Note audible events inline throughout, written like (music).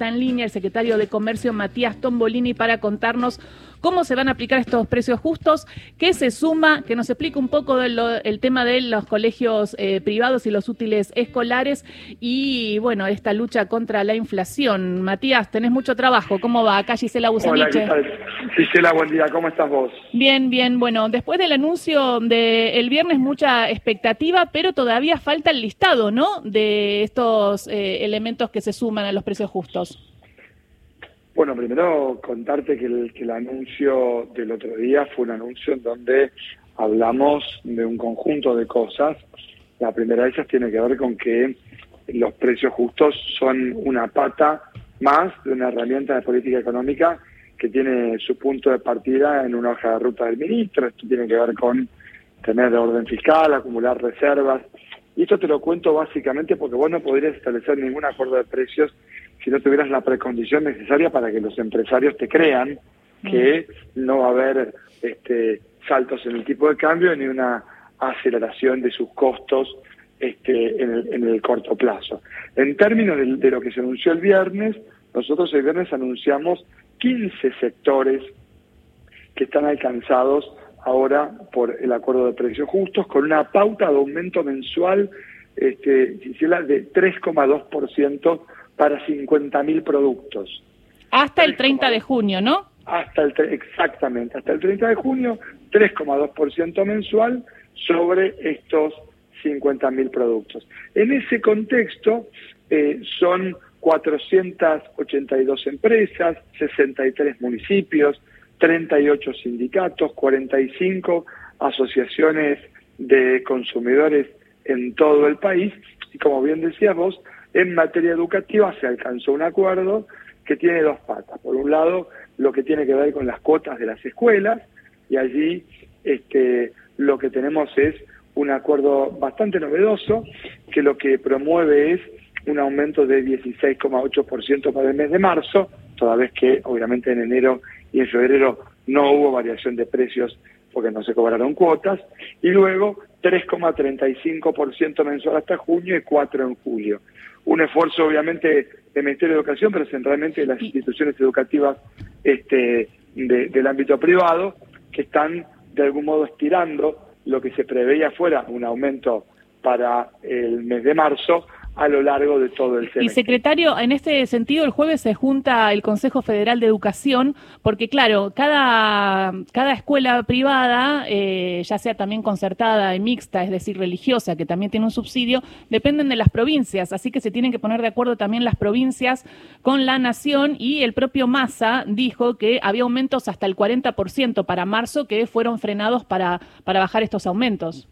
Está en línea el secretario de Comercio Matías Tombolini para contarnos cómo se van a aplicar estos precios justos, qué se suma, que nos explique un poco el tema de los colegios eh, privados y los útiles escolares y, bueno, esta lucha contra la inflación. Matías, tenés mucho trabajo. ¿Cómo va? Acá Gisela Busaniche. Hola, Gisela, buen día. ¿Cómo estás vos? Bien, bien. Bueno, después del anuncio del viernes, mucha expectativa, pero todavía falta el listado, ¿no? De estos eh, elementos que se suman a los precios justos. Bueno, primero contarte que el, anuncio del otro día fue un anuncio en donde hablamos de un conjunto de cosas. La primera de ellas tiene que ver con que los precios justos son una pata más de una herramienta de política económica que tiene su punto de partida en una hoja de ruta del ministro. Esto tiene que ver con tener orden fiscal, acumular reservas. Y esto te lo cuento básicamente porque vos no podrías establecer ningún acuerdo de precios si no tuvieras la precondición necesaria para que los empresarios te crean que mm. no va a haber este, saltos en el tipo de cambio ni una aceleración de sus costos este, en, el, corto plazo. En términos de, lo que se anunció el viernes, nosotros el viernes anunciamos 15 sectores que están alcanzados ahora por el acuerdo de precios justos, con una pauta de aumento mensual este, de 3,2% para 50.000 productos. Hasta el 30 de junio, ¿no? Hasta el exactamente, hasta el 30 de junio, 3,2% mensual sobre estos 50.000 productos. En ese contexto eh, son 482 empresas, 63 municipios, 38 sindicatos, 45 asociaciones de consumidores en todo el país y como bien decíamos, en materia educativa se alcanzó un acuerdo que tiene dos patas. Por un lado, lo que tiene que ver con las cuotas de las escuelas, y allí este, lo que tenemos es un acuerdo bastante novedoso, que lo que promueve es un aumento de 16,8% para el mes de marzo, toda vez que obviamente en enero y en febrero no hubo variación de precios porque no se cobraron cuotas, y luego 3,35% mensual hasta junio y 4 en julio. Un esfuerzo obviamente del Ministerio de Educación, pero centralmente de las instituciones educativas este, del ámbito privado, que están de algún modo estirando lo que se preveía fuera un aumento para el mes de marzo a lo largo de todo el semestre. Y secretario, en este sentido, el jueves se junta el Consejo Federal de Educación, porque claro, cada, cada escuela privada, eh, ya sea también concertada y mixta, es decir, religiosa, que también tiene un subsidio, dependen de las provincias, así que se tienen que poner de acuerdo también las provincias con la nación. Y el propio Massa dijo que había aumentos hasta el 40% para marzo que fueron frenados para, para bajar estos aumentos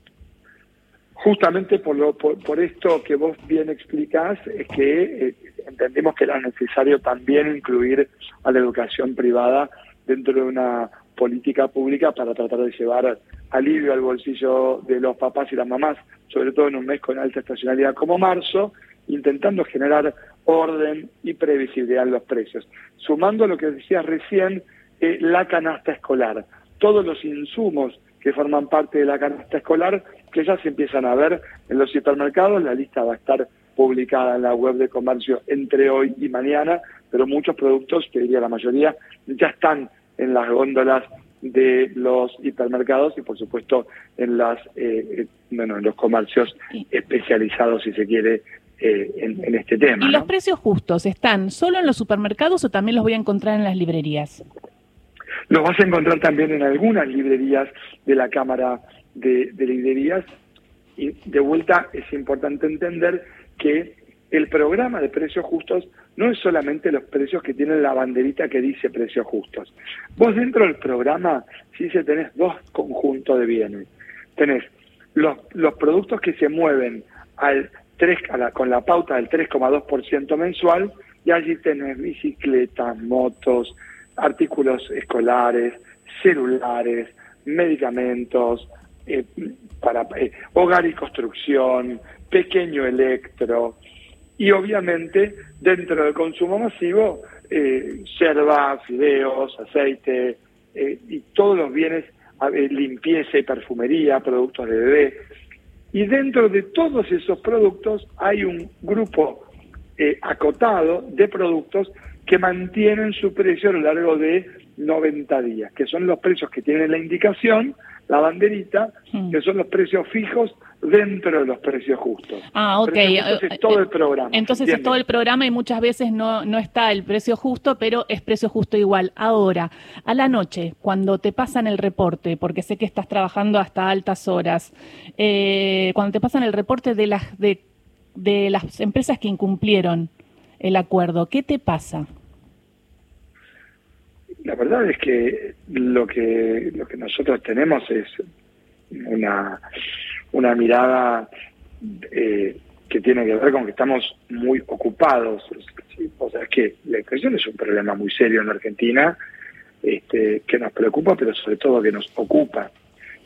justamente por, lo, por, esto que vos bien explicás, es que eh, entendemos que era necesario también incluir a la educación privada dentro de una política pública para tratar de llevar alivio al bolsillo de los papás y las mamás, sobre todo en un mes con alta estacionalidad como marzo, intentando generar orden y previsibilidad en los precios. Sumando lo que decías recién, eh, la canasta escolar, todos los insumos que forman parte de la canasta escolar, que ya se empiezan a ver en los supermercados. La lista va a estar publicada en la web de comercio entre hoy y mañana, pero muchos productos, que diría la mayoría, ya están en las góndolas de los hipermercados y por supuesto en las eh, eh, bueno en los comercios especializados si se quiere eh, en, este tema. ¿Y los precios justos están solo en los supermercados o también los voy a encontrar en las librerías? Los vas a encontrar también en algunas librerías de la Cámara de, Librerías. Y de vuelta es importante entender que el programa de precios justos no es solamente los precios que tienen la banderita que dice precios justos. Vos dentro del programa sí se tenés dos conjuntos de bienes. Tenés los, los productos que se mueven al 3, con la pauta del 3,2% mensual y allí tenés bicicletas, motos, artículos escolares, celulares, medicamentos, eh, para eh, hogar y construcción, pequeño electro y obviamente dentro del consumo masivo, eh, fideos, aceite eh, y todos los bienes, limpieza y perfumería, productos de bebé. Y dentro de todos esos productos hay un grupo eh, acotado de productos que mantienen su precio a lo largo de 90 días, que son los precios que tienen la indicación, la banderita, hmm. que son los precios fijos dentro de los precios justos. Ah, ok. Entonces es todo el programa. Entonces es todo el programa y muchas veces no, no está el precio justo, pero es precio justo igual. Ahora, a la noche, cuando te pasan el reporte, porque sé que estás trabajando hasta altas horas, eh, cuando te pasan el reporte de las, de, de las empresas que incumplieron el acuerdo, ¿qué te pasa? La verdad es que lo que lo que nosotros tenemos es una una mirada eh, que tiene que ver con que estamos muy ocupados. O sea, es que la expresión es un problema muy serio en Argentina, este, que nos preocupa, pero sobre todo que nos ocupa.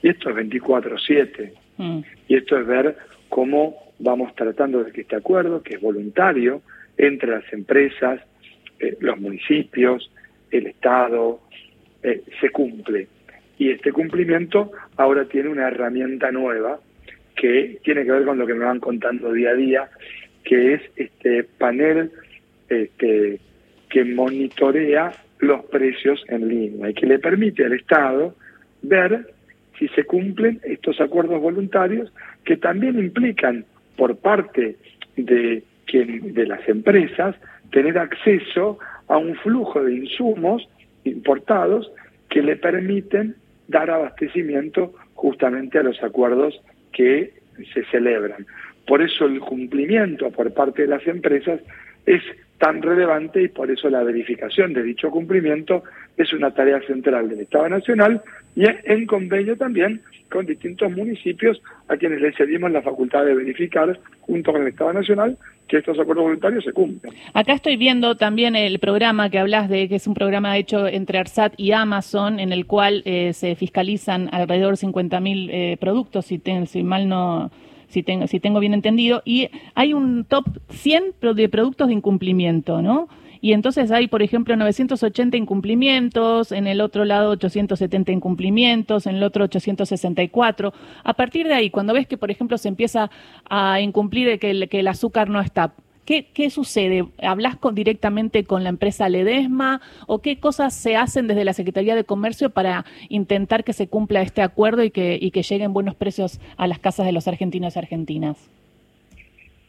Y esto es 24/7. Mm. Y esto es ver cómo vamos tratando de que este acuerdo, que es voluntario, entre las empresas, eh, los municipios, el Estado, eh, se cumple. Y este cumplimiento ahora tiene una herramienta nueva que tiene que ver con lo que me van contando día a día, que es este panel este, que monitorea los precios en línea y que le permite al Estado ver si se cumplen estos acuerdos voluntarios que también implican por parte de, de las empresas tener acceso a un flujo de insumos importados que le permiten dar abastecimiento justamente a los acuerdos que se celebran. Por eso el cumplimiento por parte de las empresas es tan relevante y por eso la verificación de dicho cumplimiento es una tarea central del Estado Nacional y en convenio también con distintos municipios a quienes les cedimos la facultad de verificar junto con el Estado Nacional que estos acuerdos voluntarios se cumplen. Acá estoy viendo también el programa que hablas de, que es un programa hecho entre ARSAT y Amazon, en el cual eh, se fiscalizan alrededor de 50.000 eh, productos, si, si mal no, si tengo, si tengo bien entendido, y hay un top 100 de productos de incumplimiento, ¿no? Y entonces hay, por ejemplo, 980 incumplimientos, en el otro lado 870 incumplimientos, en el otro 864. A partir de ahí, cuando ves que, por ejemplo, se empieza a incumplir que el, que el azúcar no está, ¿Qué, ¿Qué, sucede? ¿Hablas con, directamente con la empresa Ledesma o qué cosas se hacen desde la Secretaría de Comercio para intentar que se cumpla este acuerdo y que, y que lleguen buenos precios a las casas de los argentinos y argentinas?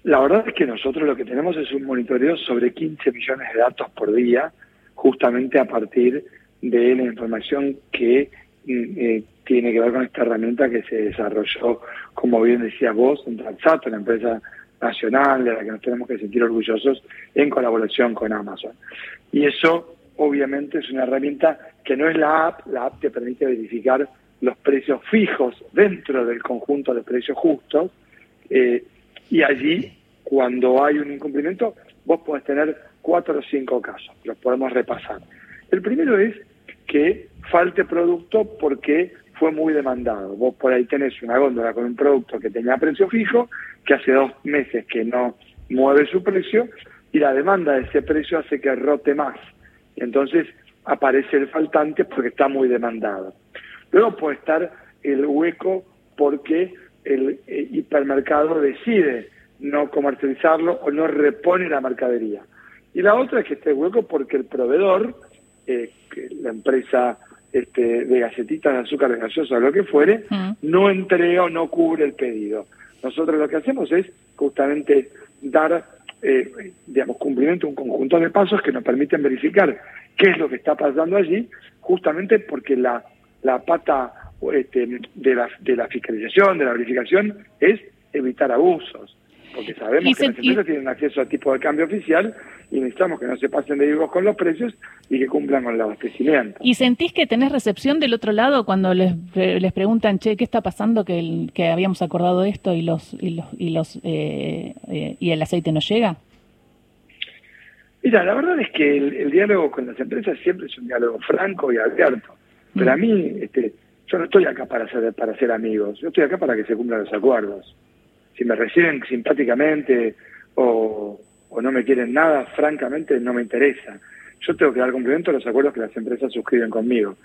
La verdad es que nosotros lo que tenemos es un monitoreo sobre 15 millones de datos por día, justamente a partir de la información que mm, eh, tiene que ver con esta herramienta que se desarrolló, como bien decías vos, en Transato, la empresa nacional de la que nos tenemos que sentir orgullosos en colaboración con Amazon. Y eso obviamente es una herramienta que no es la app, la app te permite verificar los precios fijos dentro del conjunto de precios justos, eh, y allí, cuando hay un incumplimiento, vos podés tener cuatro o cinco casos, los podemos repasar. El primero es que falte producto porque fue muy demandado. Vos por ahí tenés una góndola con un producto que tenía precio fijo, que hace dos meses que no mueve su precio, y la demanda de ese precio hace que rote más. Entonces aparece el faltante porque está muy demandado. Luego puede estar el hueco porque el eh, hipermercado decide no comercializarlo o no repone la mercadería. Y la otra es que esté hueco porque el proveedor, eh, la empresa este, de galletitas de azúcar gaseosa o lo que fuere, no entrega o no cubre el pedido. Nosotros lo que hacemos es justamente dar, eh, digamos, cumplimiento a un conjunto de pasos que nos permiten verificar qué es lo que está pasando allí, justamente porque la, la pata este, de, la, de la fiscalización, de la verificación, es evitar abusos. Porque sabemos que las empresas tienen acceso a tipo de cambio oficial y necesitamos que no se pasen de vivos con los precios y que cumplan con el abastecimiento. ¿Y sentís que tenés recepción del otro lado cuando les, les preguntan, che, ¿qué está pasando que, el, que habíamos acordado esto y los y los y los eh, eh, y el aceite no llega? Mira, la verdad es que el, diálogo con las empresas siempre es un diálogo franco y abierto. Pero mm. a mí, este, yo no estoy acá para ser, para ser amigos, yo estoy acá para que se cumplan los acuerdos. Si me reciben simpáticamente o, no me quieren nada, francamente no me interesa. Yo tengo que dar cumplimiento a los acuerdos que las empresas suscriben conmigo.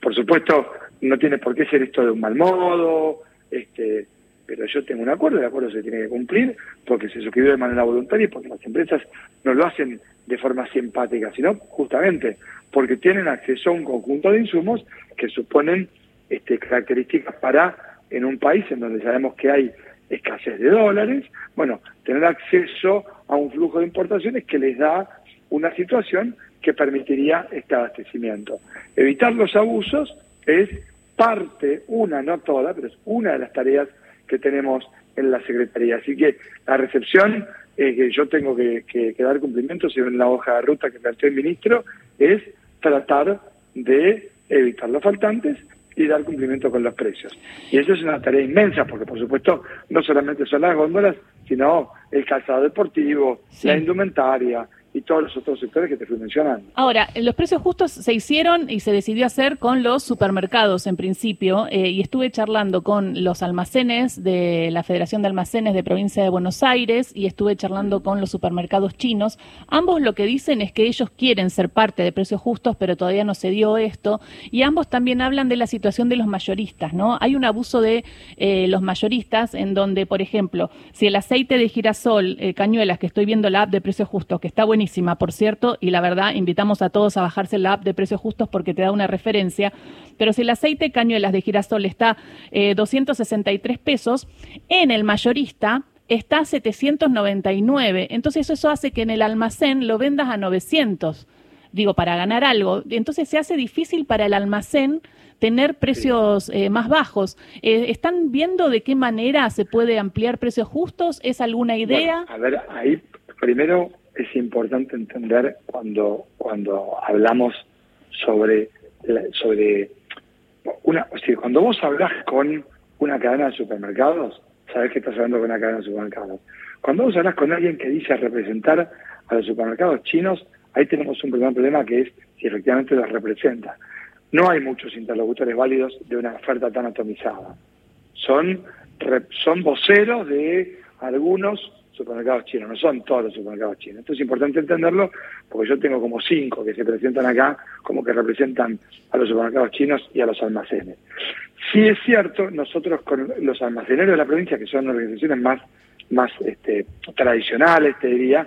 por supuesto, no tiene por qué ser esto de un mal modo, este, pero yo tengo un acuerdo, el acuerdo se tiene que cumplir porque se suscribió de manera voluntaria y porque las empresas no lo hacen de forma simpática, sino justamente porque tienen acceso a un conjunto de insumos que suponen este, características para, en un país en donde sabemos que hay escasez de dólares, bueno, tener acceso a un flujo de importaciones que les da una situación que permitiría este abastecimiento. Evitar los abusos es parte, una, no toda, pero es una de las tareas que tenemos en la Secretaría. Así que la recepción que yo tengo que, dar cumplimiento, según la hoja de ruta que planteó el ministro, es tratar de evitar los faltantes y dar cumplimiento con los precios. Y eso es una tarea inmensa, porque por supuesto no solamente son las góndolas, sino el calzado deportivo, la indumentaria, y todos los otros sectores que te fui mencionando. Ahora, los precios justos se hicieron y se decidió hacer con los supermercados en principio, eh, y estuve charlando con los almacenes de la Federación de Almacenes de Provincia de Buenos Aires y estuve charlando con los supermercados chinos. Ambos lo que dicen es que ellos quieren ser parte de precios justos, pero todavía no se dio esto, y ambos también hablan de la situación de los mayoristas, ¿no? Hay un abuso de eh, los mayoristas en donde, por ejemplo, si el aceite de girasol, eh, cañuelas, que estoy viendo la app de precios justos, que está buenísimo, por cierto, y la verdad, invitamos a todos a bajarse la app de precios justos porque te da una referencia. Pero si el aceite cañuelas de girasol está eh, 263 pesos, en el mayorista está 799. Entonces eso hace que en el almacén lo vendas a 900. Digo, para ganar algo. Entonces se hace difícil para el almacén tener precios eh, más bajos. Eh, ¿Están viendo de qué manera se puede ampliar precios justos? ¿Es alguna idea? a ver, ahí primero es importante entender cuando, cuando hablamos sobre, sobre una, o cuando vos hablas con una cadena de supermercados, sabes que estás hablando con una cadena de supermercados. Cuando vos hablas con alguien que dice representar a los supermercados chinos, ahí tenemos un primer problema que es si efectivamente los representa. No hay muchos interlocutores válidos de una oferta tan atomizada. Son, son voceros de algunos supermercados chinos, no son todos los supermercados chinos. Esto es importante entenderlo porque yo tengo como cinco que se presentan acá como que representan a los supermercados chinos y a los almacenes. Sí es cierto, nosotros con los almaceneros de la provincia, que son organizaciones más, más este, tradicionales, te diría,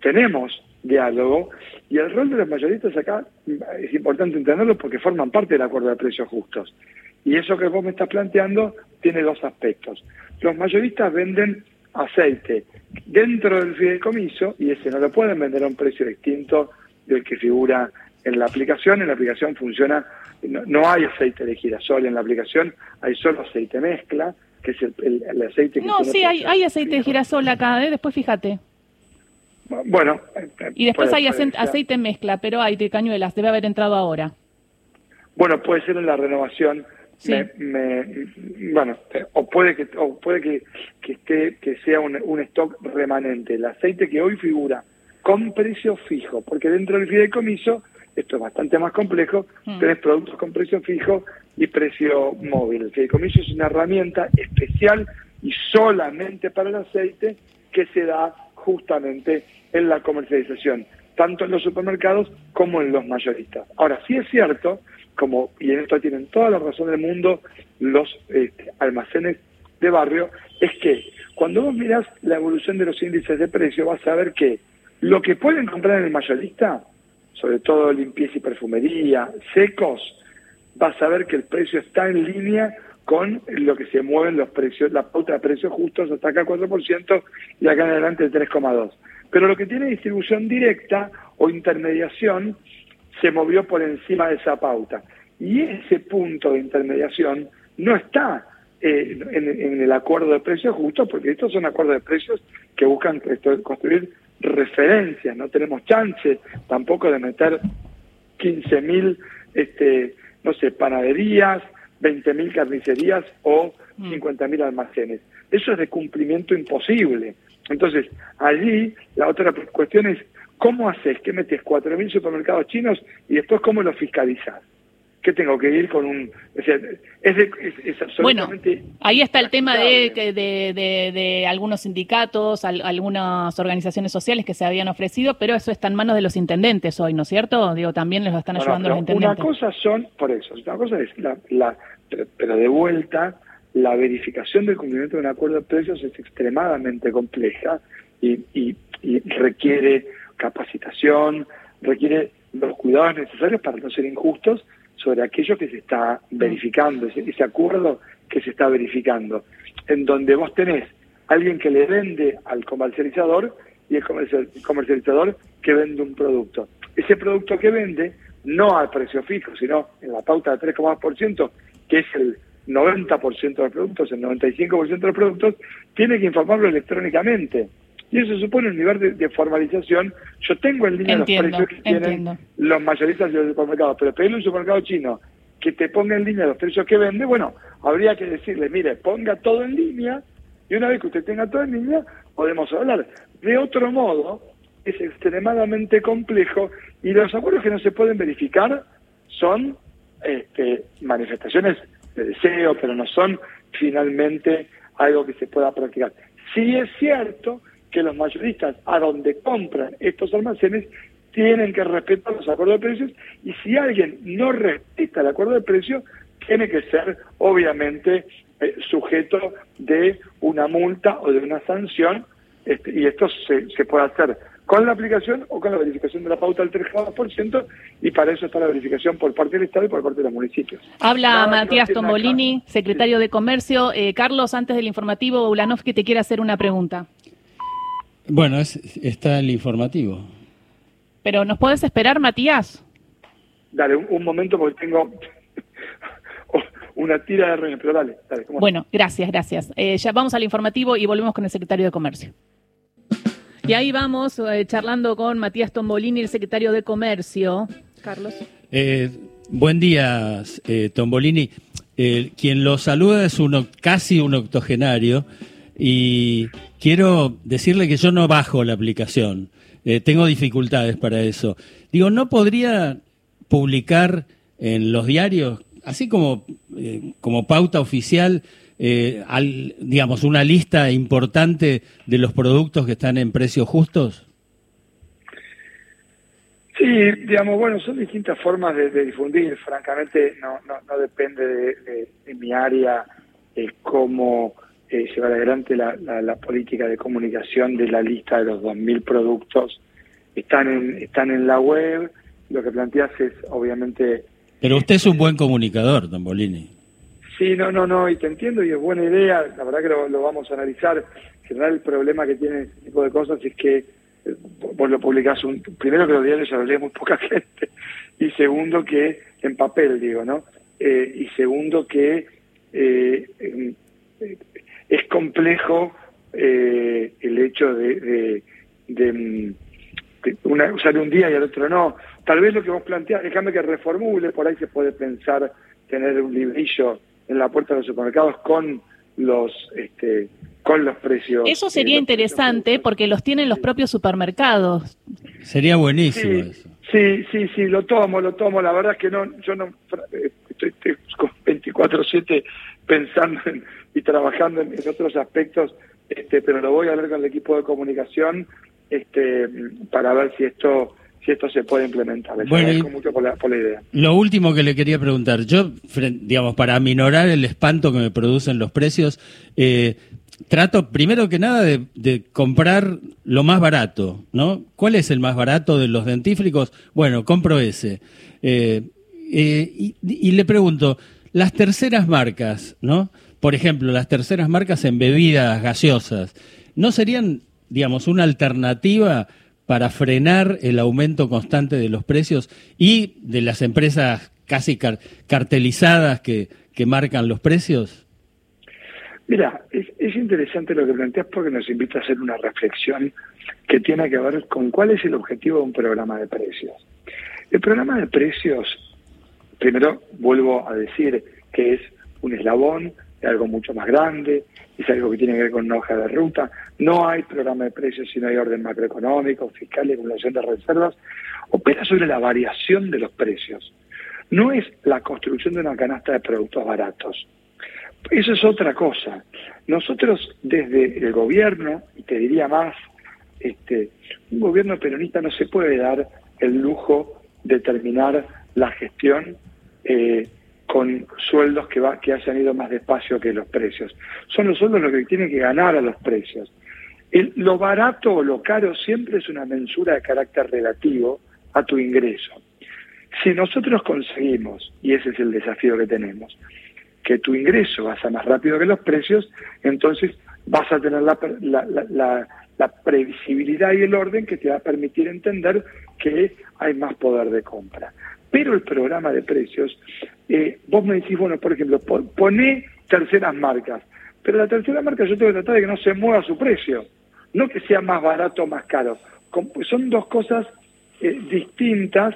tenemos diálogo y el rol de los mayoristas acá es importante entenderlo porque forman parte del acuerdo de precios justos. Y eso que vos me estás planteando tiene dos aspectos. Los mayoristas venden aceite dentro del fideicomiso y ese no lo pueden vender a un precio distinto del que figura en la aplicación. En la aplicación funciona, no, hay aceite de girasol en la aplicación, hay solo aceite mezcla, que es el, aceite que... No, sí, hay, hay aceite de girasol acá, ¿eh? después fíjate. Bueno. Y después hay aceite mezcla, pero hay de cañuelas, debe haber entrado ahora. Bueno, puede ser en la renovación me, bueno, o puede que o puede que, que esté que sea un, un, stock remanente. El aceite que hoy figura con precio fijo, porque dentro del fideicomiso esto es bastante más complejo, mm. tenés productos con precio fijo y precio móvil. El fideicomiso es una herramienta especial y solamente para el aceite que se da justamente en la comercialización, tanto en los supermercados como en los mayoristas. Ahora, sí es cierto como, y en esto tienen toda la razón del mundo los este, almacenes de barrio, es que cuando vos mirás la evolución de los índices de precio, vas a ver que lo que pueden comprar en el mayorista, sobre todo limpieza y perfumería, secos, vas a ver que el precio está en línea con lo que se mueven los precios, la pauta de precios justos hasta acá 4% y acá en adelante el 3,2%. Pero lo que tiene distribución directa o intermediación se movió por encima de esa pauta. Y ese punto de intermediación no está eh, en, el acuerdo de precios justos, porque estos son acuerdos de precios que buscan construir referencias. No tenemos chance tampoco de meter 15.000, este, no sé, panaderías, 20.000 carnicerías o 50.000 mm. almacenes. Eso es de cumplimiento imposible. Entonces, allí la otra cuestión es ¿Cómo haces? ¿Qué metes? ¿4.000 supermercados chinos y después cómo lo fiscalizas? ¿Qué tengo que ir con un...? es, es, absolutamente... Bueno, ahí está el tema de, de, de, algunos sindicatos, algunas organizaciones sociales que se habían ofrecido, pero eso está en manos de los intendentes hoy, ¿no es cierto? Digo, también les lo están ayudando los intendentes. Una cosa son, por eso, una cosa es la, la pero de vuelta, la verificación del cumplimiento de un acuerdo de precios es extremadamente compleja y, y, requiere capacitación, requiere los cuidados necesarios para no ser injustos sobre aquello que se está verificando, ese, acuerdo que se está verificando, en donde vos tenés alguien que le vende al comercializador y el comercializador que vende un producto. Ese producto que vende, no al precio fijo, sino en la pauta de 3,2%, que es el 90% de los productos, el 95% de los productos, tiene que informarlo electrónicamente. Y eso supone un nivel de, formalización. Yo tengo en línea los precios que tienen los mayoristas de los supermercados, pero pedirle a un supermercado chino que te ponga en línea los precios que vende, bueno, habría que decirle, mire, ponga todo en línea y una vez que usted tenga todo en línea, podemos hablar. De otro modo, es extremadamente complejo y los acuerdos que no se pueden verificar son este, manifestaciones de deseo, pero no son finalmente algo que se pueda practicar. Sí es cierto que los mayoristas a donde compran estos almacenes tienen que respetar los acuerdos de precios y si alguien no respeta el acuerdo de precios, tiene que ser obviamente eh, sujeto de una multa o de una sanción, este, y esto se, se puede hacer con la aplicación o con la verificación de la pauta del 3,2%, y para eso está la verificación por parte del Estado y por parte de los municipios. Habla Matías Tombolini, secretario de Comercio. Eh, Carlos, antes del informativo, que te quiere hacer una pregunta. Bueno, está el informativo. Pero ¿nos puedes esperar, Matías? Dale, un momento porque tengo (laughs) una tira de reunión, pero dale, dale. bueno, gracias, gracias. Eh, ya vamos al informativo y volvemos con el secretario de Comercio. Y ahí vamos eh, charlando con Matías Tombolini, el secretario de Comercio. Carlos. Eh, buen día, Tombolini. quien lo saluda es uno, casi un octogenario y quiero decirle que yo no bajo la aplicación. tengo dificultades para eso. Digo, ¿no podría publicar en los diarios así como, eh, como pauta oficial, eh, digamos, una lista importante de los productos que están en precios justos? Sí, digamos, bueno, son distintas formas de, difundir. Francamente, no, no, depende de, mi área eh, cómo eh, llevar adelante la, la, política de comunicación de la lista de los 2.000 productos. Están en, están en la web. Lo que planteas es, obviamente, pero usted es un buen comunicador, don Bolini. Sí, no, no, no, y te entiendo y es buena idea, la verdad que lo, vamos a analizar. En general el problema que tiene este tipo de cosas es que eh, vos lo publicás, un, primero que los diarios ya lo lee muy poca (laughs) gente, y segundo que en papel, digo, ¿no? Eh, y segundo que eh, es complejo el hecho de, de, una, usar un día y al otro no. Tal vez lo que vos planteás, déjame que reformule, por ahí se puede pensar tener un librillo en la puerta de los supermercados con los este, con los precios. Eso sería interesante porque los tienen los propios supermercados. Sería buenísimo sí, eso. Sí, sí, sí, lo tomo, lo tomo. La verdad es que no, yo no eh, estoy, con 24/7 pensando y trabajando en, otros aspectos, este, pero lo voy a hablar con el equipo de comunicación este, para ver si esto si esto se puede implementar. Les bueno, mucho por la, idea. Lo último que le quería preguntar, yo, digamos, para aminorar el espanto que me producen los precios, eh, trato primero que nada de, comprar lo más barato, ¿no? ¿Cuál es el más barato de los dentífricos? Bueno, compro ese. Eh, eh, y, y, le pregunto, las terceras marcas, ¿no? Por ejemplo, las terceras marcas en bebidas gaseosas, ¿no serían, digamos, una alternativa para frenar el aumento constante de los precios y de las empresas casi cartelizadas que, que marcan los precios? Mira, es, es, interesante lo que planteas porque nos invita a hacer una reflexión que tiene que ver con cuál es el objetivo de un programa de precios. El programa de precios, primero vuelvo a decir que es un eslabón de algo mucho más grande, es algo que tiene que ver con una hoja de ruta. No hay programa de precios si no hay orden macroeconómico, fiscal y acumulación de reservas. Opera sobre la variación de los precios. No es la construcción de una canasta de productos baratos. Eso es otra cosa. Nosotros desde el gobierno, y te diría más, este, un gobierno peronista no se puede dar el lujo de terminar la gestión eh, con sueldos que, que hayan ido más despacio que los precios. Son los sueldos los que tienen que ganar a los precios. lo barato o lo caro siempre es una mensura de carácter relativo a tu ingreso. Si nosotros conseguimos, y ese es el desafío que tenemos, que tu ingreso vaya más rápido que los precios, entonces vas a tener la, la, previsibilidad y el orden que te va a permitir entender que hay más poder de compra. Pero el programa de precios, eh, vos me decís, bueno, por ejemplo, poné terceras marcas, pero la tercera marca yo tengo que tratar de que no se mueva su precio, no que sea más barato o más caro. Son dos cosas eh, distintas,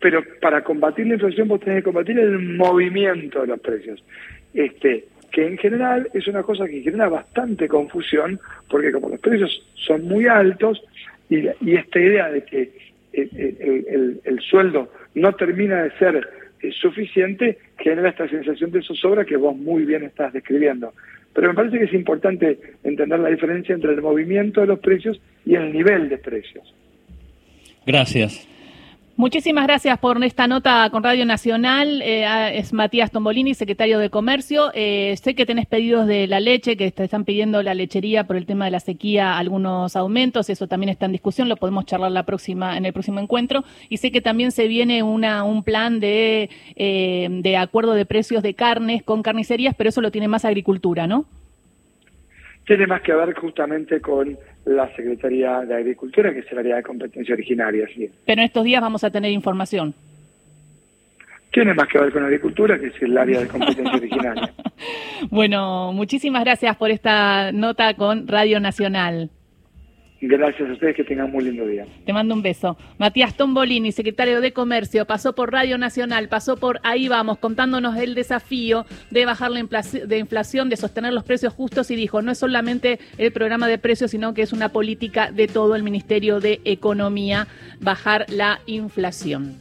pero para combatir la inflación vos tenés que combatir el movimiento de los precios. Este, que en general es una cosa que genera bastante confusión, porque como los precios son muy altos, y, esta idea de que el, sueldo no termina de ser eh, suficiente, genera esta sensación de zozobra que vos muy bien estás describiendo. Pero me parece que es importante entender la diferencia entre el movimiento de los precios y el nivel de precios. Gracias. Muchísimas gracias por esta nota con Radio Nacional. Eh, es Matías Tombolini, secretario de Comercio. Eh, sé que tenés pedidos de la leche, que te están pidiendo la lechería por el tema de la sequía algunos aumentos. Eso también está en discusión, lo podemos charlar la próxima en el próximo encuentro. Y sé que también se viene una, un plan de, eh, de acuerdo de precios de carnes con carnicerías, pero eso lo tiene más agricultura, ¿no? Tiene más que ver justamente con la Secretaría de Agricultura, que es el área de competencia originaria. ¿sí? Pero en estos días vamos a tener información. Tiene más que ver con agricultura, que es el área de competencia originaria. (laughs) bueno, muchísimas gracias por esta nota con Radio Nacional. Gracias a ustedes, que tengan muy lindo día. Te mando un beso. Matías Tombolini, secretario de Comercio, pasó por Radio Nacional, pasó por Ahí Vamos, contándonos el desafío de bajar la inflación, de sostener los precios justos y dijo, no es solamente el programa de precios, sino que es una política de todo el Ministerio de Economía, bajar la inflación.